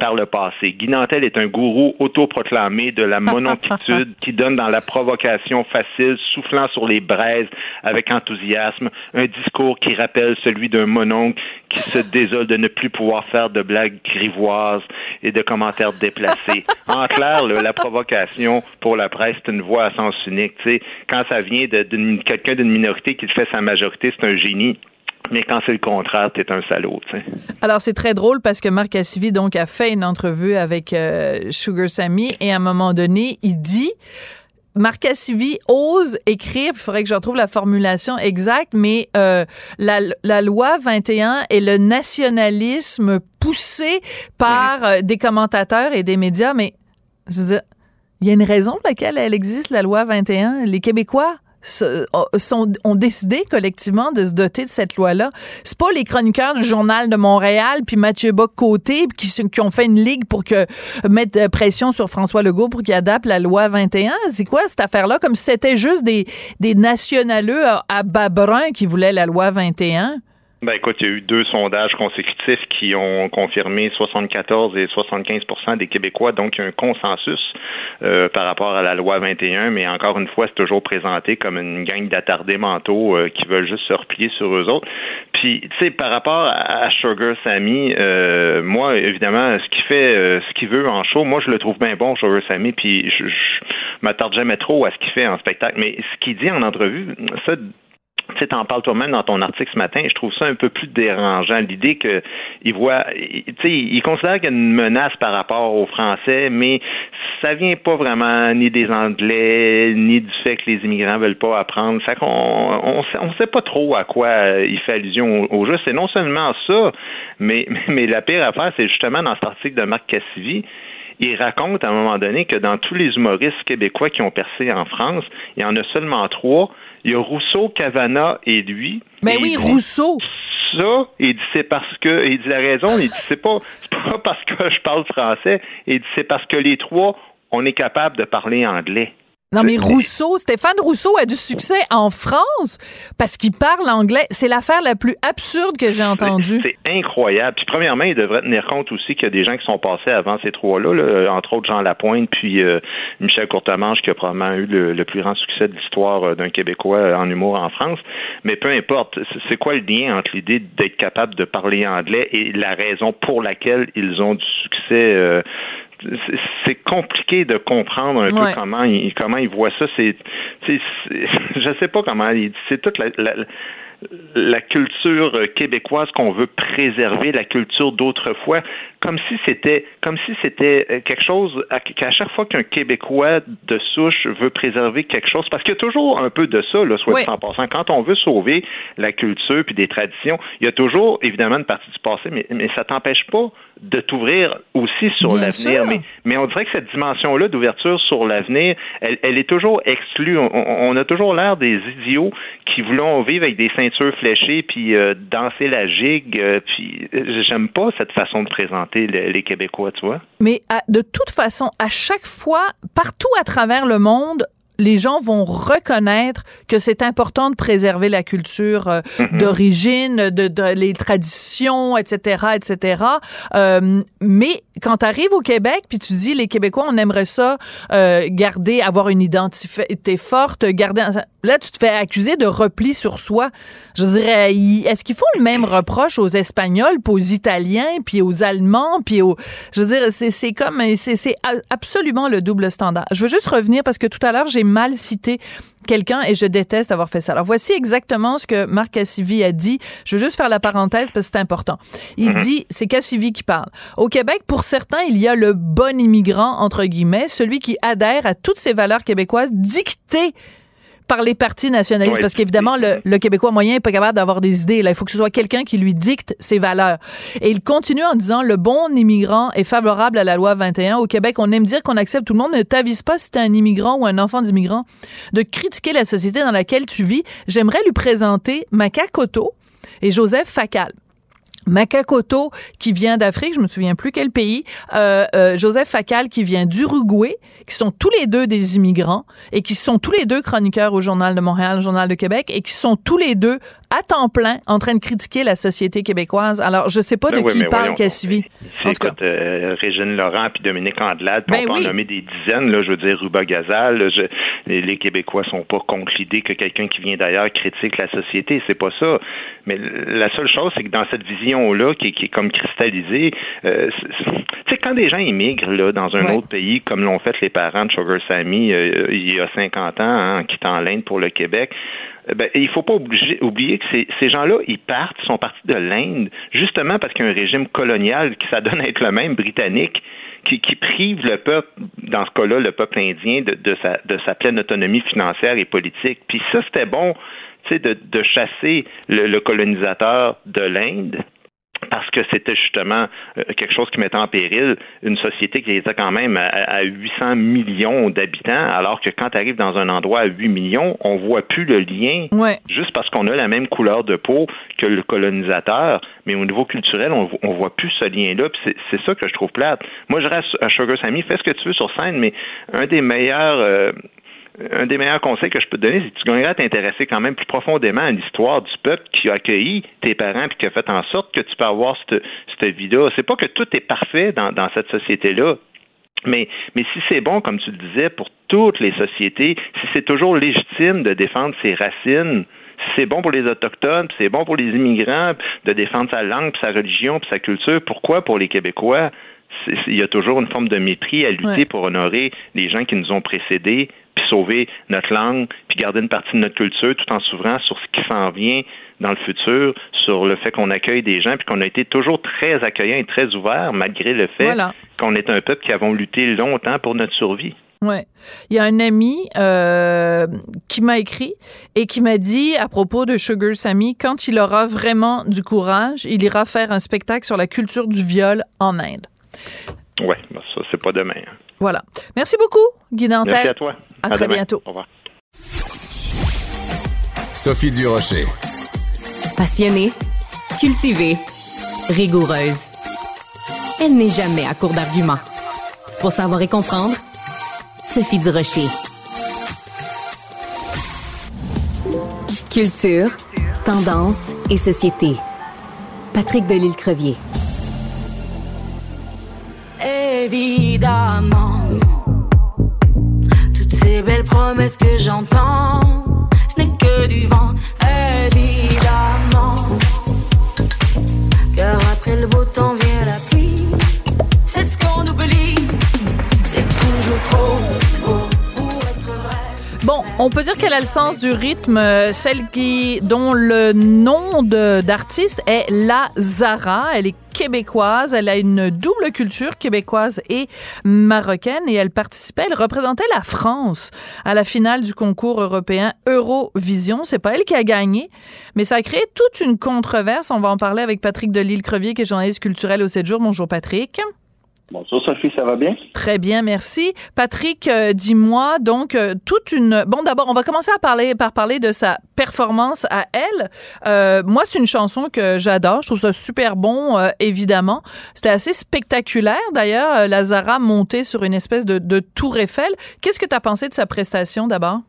par le passé. Guy Nantel est un gourou autoproclamé de la mononquitude qui donne dans la provocation facile, soufflant sur les braises avec enthousiasme, un discours qui rappelle celui d'un mononcle qui se désole de ne plus pouvoir faire de blagues grivoises et de commentaires déplacés. En clair, là, la provocation pour la presse, c'est une voix à sens unique. Quand ça vient de, quelqu'un d'une minorité qui le fait sa majorité, c'est un génie. Mais quand c'est le contraire, t'es un salaud. tu sais. Alors, c'est très drôle parce que Marc Cassivi, donc, a fait une entrevue avec euh, Sugar Sammy et à un moment donné, il dit Marc Cassivi ose écrire, il faudrait que je retrouve la formulation exacte, mais euh, la, la loi 21 est le nationalisme poussé par euh, des commentateurs et des médias, mais je veux dire, il y a une raison pour laquelle elle existe, la loi 21. Les Québécois sont, ont décidé collectivement de se doter de cette loi-là. C'est pas les chroniqueurs du Journal de Montréal puis Mathieu Bock-Côté qui, qui ont fait une ligue pour que mettre euh, pression sur François Legault pour qu'il adapte la loi 21. C'est quoi cette affaire-là? Comme si c'était juste des, des nationaleux à, à bas brun qui voulaient la loi 21. Ben écoute, il y a eu deux sondages consécutifs qui ont confirmé 74 et 75% des Québécois, donc il y a un consensus euh, par rapport à la loi 21, mais encore une fois, c'est toujours présenté comme une gang d'attardés mentaux euh, qui veulent juste se replier sur eux autres. Puis, tu sais, par rapport à, Sugar Sammy, euh, moi, évidemment, ce qu'il fait, euh, ce qu'il veut en show, moi, je le trouve bien bon, Sugar Sammy, puis je, je m'attarde jamais trop à ce qu'il fait en spectacle. Mais ce qu'il dit en entrevue, ça, tu en parles toi-même dans ton article ce matin, je trouve ça un peu plus dérangeant. L'idée que il voit, tu sais, il considère qu'il y a une menace par rapport aux Français, mais ça vient pas vraiment ni des Anglais, ni du fait que les immigrants veulent pas apprendre. Ça qu'on on, on, sait pas trop à quoi il fait allusion au, jeu. C'est non seulement ça, mais, mais la pire affaire, c'est justement dans cet article de Marc Cassivi, il raconte à un moment donné que dans tous les humoristes québécois qui ont percé en France, il y en a seulement trois il y a Rousseau, Cavana et lui. Mais ben oui, Rousseau. Ça, il dit c'est parce que, il dit la raison, il dit c'est pas, c'est pas parce que je parle français, il dit c'est parce que les trois, on est capable de parler anglais. Non, mais Rousseau, Stéphane Rousseau a du succès en France parce qu'il parle anglais. C'est l'affaire la plus absurde que j'ai entendue. C'est incroyable. Puis, premièrement, il devrait tenir compte aussi qu'il y a des gens qui sont passés avant ces trois-là, entre autres Jean Lapointe, puis euh, Michel Courtemanche, qui a probablement eu le, plus grand succès de l'histoire euh, d'un Québécois en humour en France. Mais peu importe, c'est quoi le lien entre l'idée d'être capable de parler anglais et la raison pour laquelle ils ont du succès euh, c'est compliqué de comprendre un peu comment il, comment il voit ça. C'est, je sais pas comment. C'est toute la, la culture québécoise qu'on veut préserver, la culture d'autrefois, comme si c'était comme si c'était euh, quelque chose qu'à chaque fois qu'un Québécois de souche veut préserver quelque chose, parce qu'il y a toujours un peu de ça, là, soit oui. passant. Quand on veut sauver la culture puis des traditions, il y a toujours évidemment une partie du passé, mais, mais ça t'empêche pas de t'ouvrir aussi sur l'avenir. Mais, mais on dirait que cette dimension-là d'ouverture sur l'avenir, elle, elle, est toujours exclue. On, on a toujours l'air des idiots qui voulons vivre avec des ceintures fléchées puis euh, danser la gigue. Euh, puis j'aime pas cette façon de présenter les, Québécois, tu vois. Mais de toute façon, à chaque fois, partout à travers le monde, les gens vont reconnaître que c'est important de préserver la culture euh, mhm. d'origine, de, les traditions, etc., etc. Euh, mais quand tu arrives au Québec, puis tu dis les Québécois, on aimerait ça euh, garder, avoir une identité forte, garder. Là, tu te fais accuser de repli sur soi. Je dirais, est-ce qu'il faut le même reproche aux Espagnols, puis aux Italiens, puis aux Allemands, puis aux. Je veux dire, c'est comme, c'est absolument le double standard. Je veux juste revenir parce que tout à l'heure j'ai mal cité quelqu'un et je déteste avoir fait ça. Alors voici exactement ce que Marc Cassivi a dit. Je veux juste faire la parenthèse parce que c'est important. Il mhm. dit, c'est Cassivi qui parle. Au Québec, pour certains, il y a le bon immigrant, entre guillemets, celui qui adhère à toutes ces valeurs québécoises dictées par les partis nationalistes. parce qu'évidemment, le, Québécois moyen n'est pas capable d'avoir des idées. Là, il faut que ce soit quelqu'un qui lui dicte ses valeurs. Et il continue en disant, le bon immigrant est favorable à la loi 21. Au Québec, on aime dire qu'on accepte tout le monde. Ne t'avise pas si tu es un immigrant ou un enfant d'immigrant de critiquer la société dans laquelle tu vis. J'aimerais lui présenter Macacoto et Joseph Facal. Macacoto qui vient d'Afrique, je me souviens plus quel pays, euh, euh, Joseph Facal qui vient d'Uruguay, qui sont tous les deux des immigrants et qui sont tous les deux chroniqueurs au Journal de Montréal, Journal de Québec et qui sont tous les deux à temps plein en train de critiquer la société québécoise. Alors, je sais pas ben de qui parle Cassivi. Écoute, euh, Régine Laurent puis Dominique Andelade, ben on peut en nommer des dizaines, là, je veux dire, Ruba Gazal, les, les, Québécois sont pas contre l'idée que quelqu'un qui vient d'ailleurs critique la société, c'est pas ça. Mais la seule chose, c'est que dans cette vision-là, qui, qui, est comme cristallisée, euh, tu sais, quand des gens immigrent là, dans un autre pays, comme l'ont fait les parents de Sugar Sammy euh, il y a 50 ans, hein, en quittant l'Inde pour le Québec, ben, il faut pas oublier que ces, gens-là, ils partent, sont partis de l'Inde, justement parce qu'il y a un régime colonial qui s'adonne à être le même, britannique, qui, qui, prive le peuple, dans ce cas-là, le peuple indien, de, sa, de sa pleine autonomie financière et politique. Puis ça, c'était bon de, de chasser le, colonisateur de l'Inde parce que c'était justement euh, quelque chose qui mettait en péril une société qui était quand même à, 800 millions d'habitants, alors que quand tu arrives dans un endroit à 8 millions, on voit plus le lien, juste parce qu'on a la même couleur de peau que le colonisateur, mais au niveau culturel, on, on voit plus ce lien-là, c'est ça que je trouve plate. Moi, je reste à Sugar Sammy, fais ce que tu veux sur scène, mais un des meilleurs... Euh, un des meilleurs conseils que je peux te donner, c'est que tu gagneras à t'intéresser quand même plus profondément à l'histoire du peuple qui a accueilli tes parents et qui a fait en sorte que tu peux avoir cette, cette vie-là. C'est pas que tout est parfait dans, dans cette société-là. Mais, mais si c'est bon, comme tu le disais, pour toutes les sociétés, si c'est toujours légitime de défendre ses racines, si c'est bon pour les autochtones, c'est bon pour les immigrants de défendre sa langue, sa religion, sa culture, pourquoi pour les Québécois? Il y a toujours une forme de mépris à lutter pour honorer les gens qui nous ont précédés, puis sauver notre langue, puis garder une partie de notre culture tout en s'ouvrant sur ce qui s'en vient dans le futur, sur le fait qu'on accueille des gens, puis qu'on a été toujours très accueillant et très ouvert, malgré le fait qu'on est un peuple qui avons lutté longtemps pour notre survie. Ouais. Il y a un ami euh, qui m'a écrit et qui m'a dit à propos de Sugar Sammy, quand il aura vraiment du courage, il ira faire un spectacle sur la culture du viol en Inde. Oui, ben ça, c'est pas demain. Voilà. Merci beaucoup, Guy Dantel. Merci à toi. À, très bientôt. Au revoir. Sophie Durocher. Passionnée, cultivée, rigoureuse. Elle n'est jamais à court d'arguments. Pour savoir et comprendre, Sophie Durocher. Culture, tendance et société. Patrick Delisle-Crevier. Évidemment, toutes ces belles promesses que j'entends, ce n'est que du vent. Évidemment, car après le beau temps on peut dire qu'elle a le sens du rythme, euh, celle qui dont le nom d'artiste est La Zara. Elle est québécoise, elle a une double culture québécoise et marocaine et elle participait, elle représentait la France à la finale du concours européen Eurovision. C'est pas elle qui a gagné, mais ça a créé toute une controverse. On va en parler avec Patrick Delisle-Crevier qui est journaliste culturel au 7 jours. Bonjour Patrick. Bonjour Sophie, ça va bien? Très bien, merci. Patrick, euh, dis-moi donc euh, toute une. Bon, d'abord, on va commencer à parler par parler de sa performance à elle. Euh, moi, c'est une chanson que j'adore. Je trouve ça super bon, évidemment. C'était assez spectaculaire, d'ailleurs. Lazara montée sur une espèce de, de tour Eiffel. Qu'est-ce que tu as pensé de sa prestation, d'abord?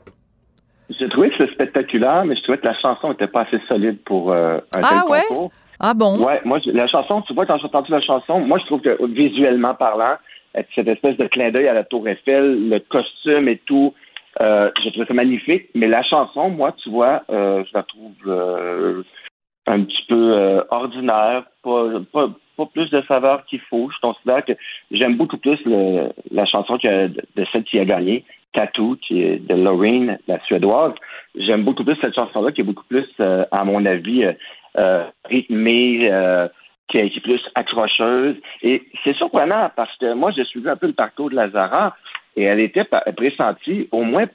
J'ai trouvé que c'était spectaculaire, mais je trouvais que la chanson n'était pas assez solide pour un Ah tel ouais? concours. Ah bon? Ouais, moi, la chanson, tu vois, quand j'ai entendu la chanson, moi, je trouve que visuellement parlant, euh, cette espèce de clin d'œil à la Tour Eiffel, le costume et tout, euh, j'ai trouvé ça magnifique. Mais la chanson, moi, tu vois, euh, je la trouve euh, un petit peu ordinaire, pas, pas, pas plus de saveur qu'il faut. Je considère que j'aime beaucoup plus le- la chanson que de, celle qui a gagné, Tattoo, qui est de Lorraine, la suédoise. J'aime beaucoup plus cette chanson-là, qui est beaucoup plus, à mon avis, rythmée, euh, qui est qui est plus accrocheuse. Et c'est surprenant parce que moi, j'ai suivi un peu le parcours de Lazara et elle était pressentie au moins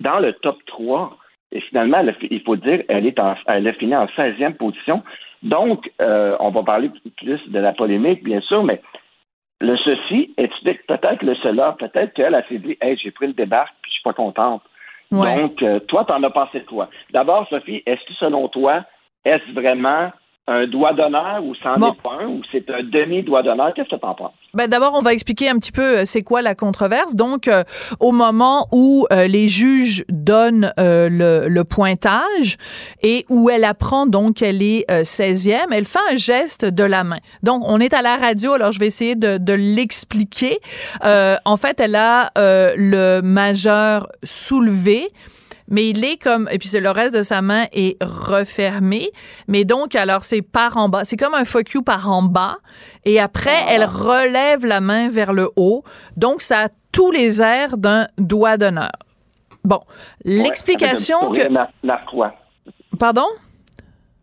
dans le top 3. Et finalement, elle il faut dire, elle, est en, elle a fini en 16e position. Donc, euh, on va parler plus de la polémique, bien sûr, mais le ceci explique peut-être le cela. Peut-être qu'elle a s'est dit, hey, j'ai pris le débarque, puis je suis pas contente. Ouais. Donc, euh, toi, t'en as pensé quoi? D'abord, Sophie, est-ce que selon toi, est-ce vraiment un doigt d'honneur ou c'en Bon. est pas un ou c'est un demi-doigt d'honneur? Qu'est-ce que t'en penses? Ben d'abord, on va expliquer un petit peu euh, c'est quoi la controverse. Donc, euh, au moment où euh, les juges donnent euh, le, le pointage et où elle apprend donc qu'elle est euh, 16e, elle fait un geste de la main. Donc, on est à la radio, alors je vais essayer de, de l'expliquer. Euh, en fait, elle a euh, le majeur soulevé mais il est comme et puis le reste de sa main est refermé. Mais donc alors c'est par en bas. C'est comme un fuck you par en bas. Et après elle relève la main vers le haut. Donc ça a tous les airs d'un doigt d'honneur. Bon. L'explication que nar- narquois. pardon?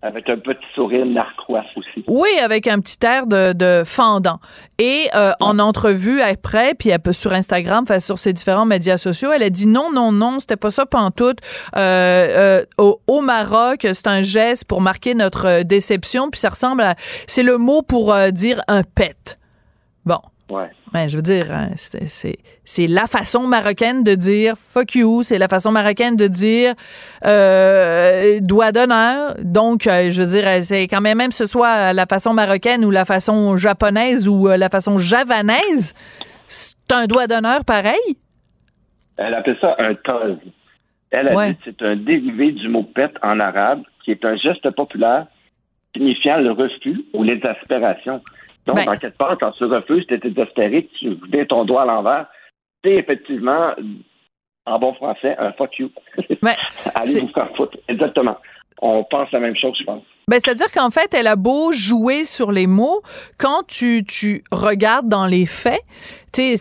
Avec un petit sourire narquois aussi. Oui, avec un petit air de, de fendant. Et euh, en entrevue après, puis elle peut sur Instagram, enfin, sur ses différents médias sociaux, elle a dit non, non, non, c'était pas ça pantoute. Euh, euh, au, au Maroc, c'est un geste pour marquer notre euh, déception, puis ça ressemble à... C'est le mot pour euh, dire un pet. Bon. Ouais. Ouais, je veux dire, hein, c'est- la façon marocaine de dire fuck you, c'est la façon marocaine de dire euh, doigt d'honneur. Donc, euh, je veux dire, euh, c'est quand même, même que ce soit la façon marocaine ou la façon japonaise ou la façon javanaise, c'est un doigt d'honneur pareil. Elle appelle ça un taz. Elle a Ouais. dit que c'est un dérivé du mot pet en arabe, qui est un geste populaire signifiant le refus ou l'exaspération. Donc, Ben. en quelque part, quand tu refuses, tu es exaspéré, tu vides ton doigt à l'envers. C'est effectivement, en bon français, un fuck you. Allez vous faire foutre. Exactement. On pense la même chose, je pense. Ben, c'est-à-dire qu'en fait, elle a beau jouer sur les mots, quand tu, tu regardes dans les faits, c'est,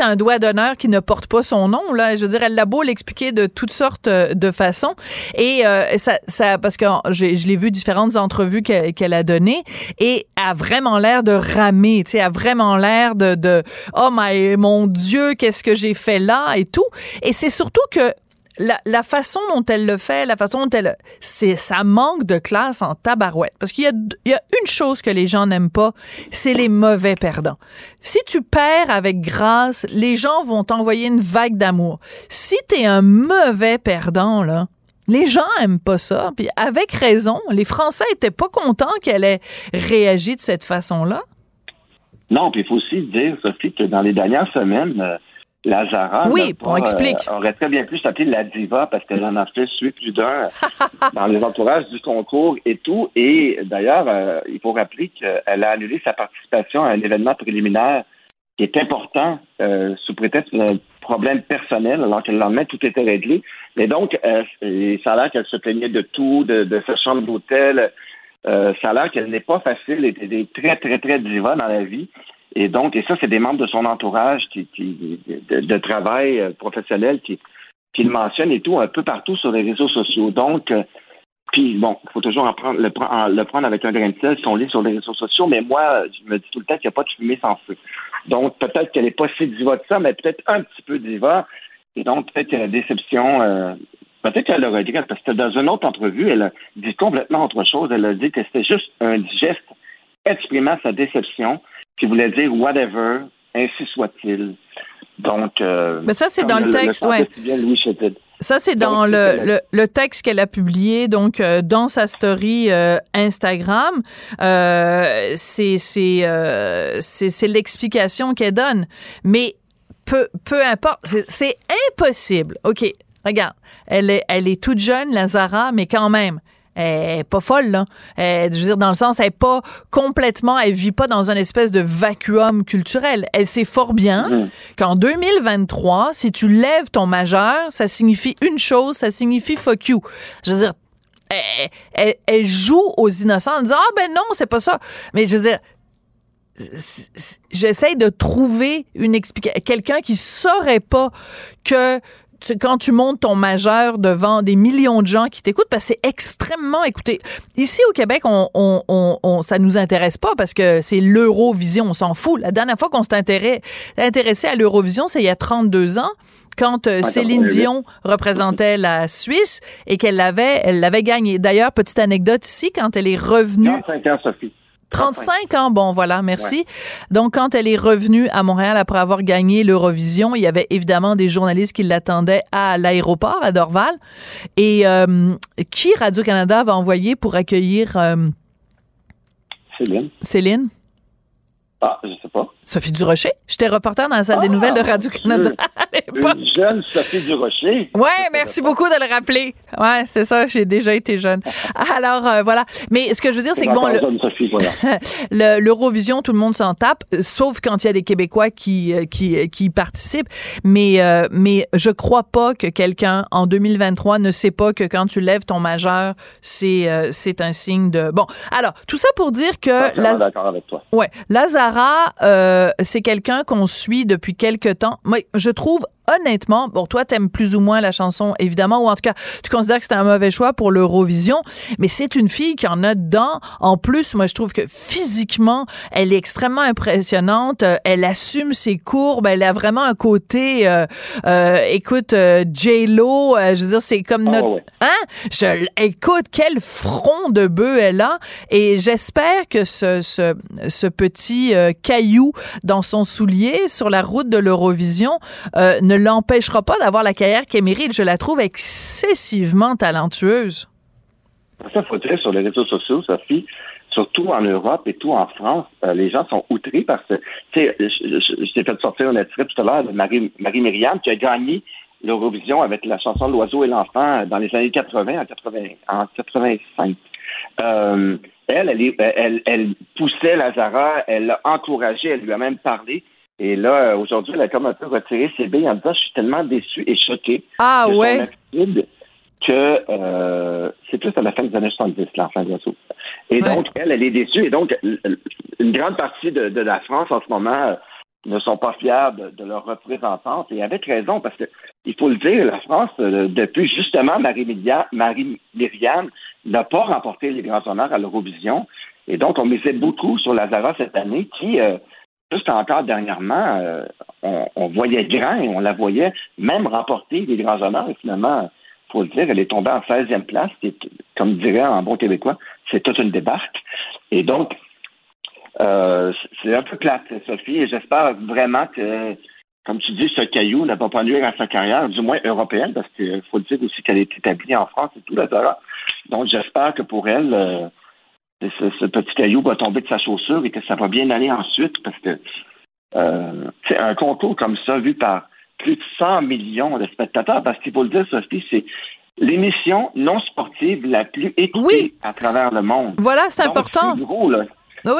un doigt d'honneur qui ne porte pas son nom, là. Je veux dire, elle l'a beau l'expliquer de toutes sortes euh, de façons. Et euh, ça, ça, parce que je l'ai vu différentes entrevues qu'elle a données, et a vraiment l'air de ramer, a vraiment l'air de, de, oh my, mon Dieu, qu'est-ce que j'ai fait là et tout. Et c'est surtout que la, façon dont elle le fait, la façon dont elle... C'est, ça manque de classe en tabarouette. Parce qu'il y a, il y a une chose que les gens n'aiment pas, c'est les mauvais perdants. Si tu perds avec grâce, les gens vont t'envoyer une vague d'amour. Si t'es un mauvais perdant, là, les gens aiment pas ça. Puis avec raison, les Français étaient pas contents qu'elle ait réagi de cette façon-là. Non, puis il faut aussi dire, Sophie, que dans les dernières semaines, euh, Lazara oui, on explique. Euh, aurait très bien pu s'appeler la diva parce qu'elle en a fait suivre plus d'un dans les entourages du concours et tout. Et d'ailleurs, euh, il faut rappeler qu'elle a annulé sa participation à un événement préliminaire qui est important euh, sous prétexte d'un problème personnel, alors que le lendemain, tout était réglé. Mais donc, ça a l'air qu'elle se plaignait de tout, de, de sa chambre d'hôtel. ça a l'air qu'elle n'est pas facile, elle était très, très, très diva dans la vie. Et donc, et ça, c'est des membres de son entourage qui, qui de, travail euh, professionnel qui, qui le mentionnent et tout, un peu partout sur les réseaux sociaux. Donc, euh, puis bon, il faut toujours prendre, le, le, prendre avec un grain de sel si on lit sur les réseaux sociaux, mais moi, je me dis tout le temps qu'il n'y a pas de fumée sans feu. Donc, peut-être qu'elle n'est pas si diva de ça, mais peut-être un petit peu diva. Et donc, peut-être a la déception, euh, peut-être qu'elle le regrette, parce que dans une autre entrevue, elle a dit complètement autre chose. Elle a dit que c'était juste un geste exprimant sa déception qui voulait dire whatever, ainsi soit-il. Donc, euh, mais ça c'est dans le, texte, ouais. Ça c'est dans le, le, texte qu'elle a publié donc euh, dans sa story euh, Instagram. Euh, c'est c'est c'est l'explication qu'elle donne, mais peu peu importe, c'est impossible. Ok, regarde, elle est elle est toute jeune, Lazara, mais quand même elle est pas folle, là. je veux dire, dans le sens, elle est pas complètement, elle vit pas dans un espèce de vacuum culturel. Elle sait fort bien mm. qu'en 2023, si tu lèves ton majeur, ça signifie une chose, ça signifie fuck you. Je veux dire, elle, joue aux innocents en disant, ah ben non, c'est pas ça. Mais je veux dire, j'essaie de trouver une explication. Quelqu'un qui saurait pas que quand tu montes ton majeur devant des millions de gens qui t'écoutent, parce que c'est extrêmement écouté. Ici au Québec, on, on, on, ça nous intéresse pas parce que c'est l'Eurovision, on s'en fout. La dernière fois qu'on s'est intéressé à l'Eurovision, c'est il y a 32 ans quand euh, Céline Dion représentait la Suisse et qu'elle l'avait, elle l'avait gagné. D'ailleurs, petite anecdote ici, quand elle est revenue. 45 ans, Sophie. 35 ans, bon voilà, merci. Donc quand elle est revenue à Montréal après avoir gagné l'Eurovision, il y avait évidemment des journalistes qui l'attendaient à l'aéroport à Dorval. Et euh, qui Radio-Canada va envoyer pour accueillir euh, Céline. Céline? Ah, je sais pas. Sophie Durocher. J'étais reporter dans la salle des ah, nouvelles de Radio-Canada Une jeune Sophie Durocher. Ouais, merci beaucoup de le rappeler. Ouais, c'est ça, j'ai déjà été jeune. Alors, euh, voilà. Mais ce que je veux dire, c'est que bon, l'Eurovision, tout le monde s'en tape, sauf quand il y a des Québécois qui, euh, qui, qui participent. Mais, euh, mais je crois pas que quelqu'un, en 2023, ne sait pas que quand tu lèves ton majeur, c'est, c'est un signe de... Bon, alors, tout ça pour dire que... Je suis d'accord avec toi. Ouais. Lazara, euh, c'est quelqu'un qu'on suit depuis quelque temps. Moi, je trouve honnêtement, bon, toi, t'aimes plus ou moins la chanson, évidemment, ou en tout cas, tu considères que c'était un mauvais choix pour l'Eurovision, mais c'est une fille qui en a dedans. En plus, moi, je trouve que physiquement, elle est extrêmement impressionnante. Euh, elle assume ses courbes. Elle a vraiment un côté, euh, euh écoute, euh, J-Lo, je veux dire, c'est comme ah, notre... Hein? Je, écoute, quel front de bœuf elle a. Et j'espère que ce, ce, ce petit caillou dans son soulier sur la route de l'Eurovision ne l'empêchera pas d'avoir la carrière qu'elle mérite. Je la trouve excessivement talentueuse. Ça, faut dire sur les réseaux sociaux, Sophie, surtout en Europe et tout en France, euh, les gens sont outrés parce que, tu sais, je, t'ai fait sortir un extrait tout à l'heure de Marie, Marie Myriam qui a gagné l'Eurovision avec la chanson L'oiseau et l'enfant dans les années 80, en, 80, en 85. Euh, elle, elle, elle, elle poussait Lazara, elle l'a encouragée, elle lui a même parlé. Et là, aujourd'hui, elle a comme un peu retiré ses billes en disant Je suis tellement déçue et choquée. Ah ouais. que euh, c'est plus à la fin des années 70, la fin de la Et donc, elle, elle est déçue. Et donc, une grande partie de, de la France en ce moment ne sont pas fiers de, leur représentante et avec raison parce que il faut le dire, la France euh, depuis justement Marie-Myriam n'a pas remporté les grands honneurs à l'Eurovision et donc on misait beaucoup sur Lazara cette année qui euh, juste encore dernièrement euh, on, voyait grand et on la voyait même remporter les grands honneurs et finalement faut le dire, elle est tombée en 16e place, et, comme dirait en bon québécois, c'est toute une débarque. Et donc, euh, c'est un peu plate, Sophie, et j'espère vraiment que, comme tu dis, ce caillou ne va pas nuire à sa carrière, du moins européenne, parce qu'il faut dire aussi qu'elle est établie en France et tout, là, Donc, j'espère que pour elle, euh, ce, petit caillou va tomber de sa chaussure et que ça va bien aller ensuite, parce que euh, c'est un concours comme ça, vu par plus de 100 millions de spectateurs, parce qu'il faut le dire, Sophie, c'est l'émission non sportive la plus écoutée à travers le monde. Voilà, c'est important.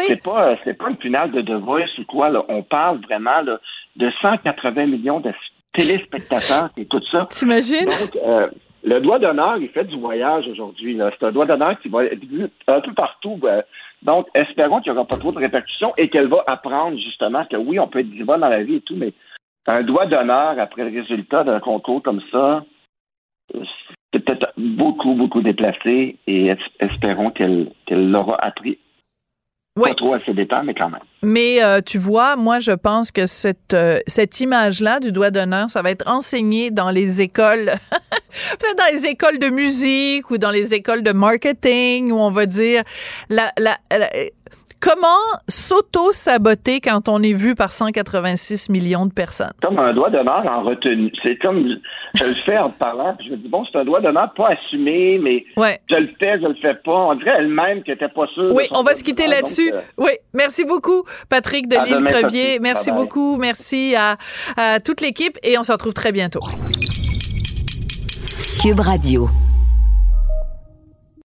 C'est pas c'est pas une finale de The Voice ou quoi. Là. On parle vraiment là, de 180 millions de téléspectateurs et tout ça. T'imagines? Donc, euh, le doigt d'honneur, il fait du voyage aujourd'hui. C'est un doigt d'honneur qui va être un peu partout. Ben. donc, espérons qu'il n'y aura pas trop de répercussions et qu'elle va apprendre justement que oui, on peut être diva dans la vie et tout, mais un doigt d'honneur après le résultat d'un concours comme ça, c'est peut-être beaucoup, beaucoup déplacé et espérons qu'elle l'aura appris pas trop dépens, mais quand même. Mais euh, tu vois, moi, je pense que cette, euh, cette image-là du doigt d'honneur, ça va être enseigné dans les écoles, peut-être dans les écoles de musique ou dans les écoles de marketing, où on va dire la, la Comment s'auto-saboter quand on est vu par 186 millions de personnes? Comme un doigt d'honneur en retenue. C'est comme, je le fais en parlant, puis je me dis, bon, c'est un doigt d'honneur pas assumé, mais je le fais, je le fais pas. On dirait elle-même qu'elle n'était pas sûre. Oui, on va se quitter là-dessus. Euh, oui, merci beaucoup, Patrick de Lille-Crevier. Merci beaucoup. Merci à, à toute l'équipe et on se retrouve très bientôt. Cube Radio.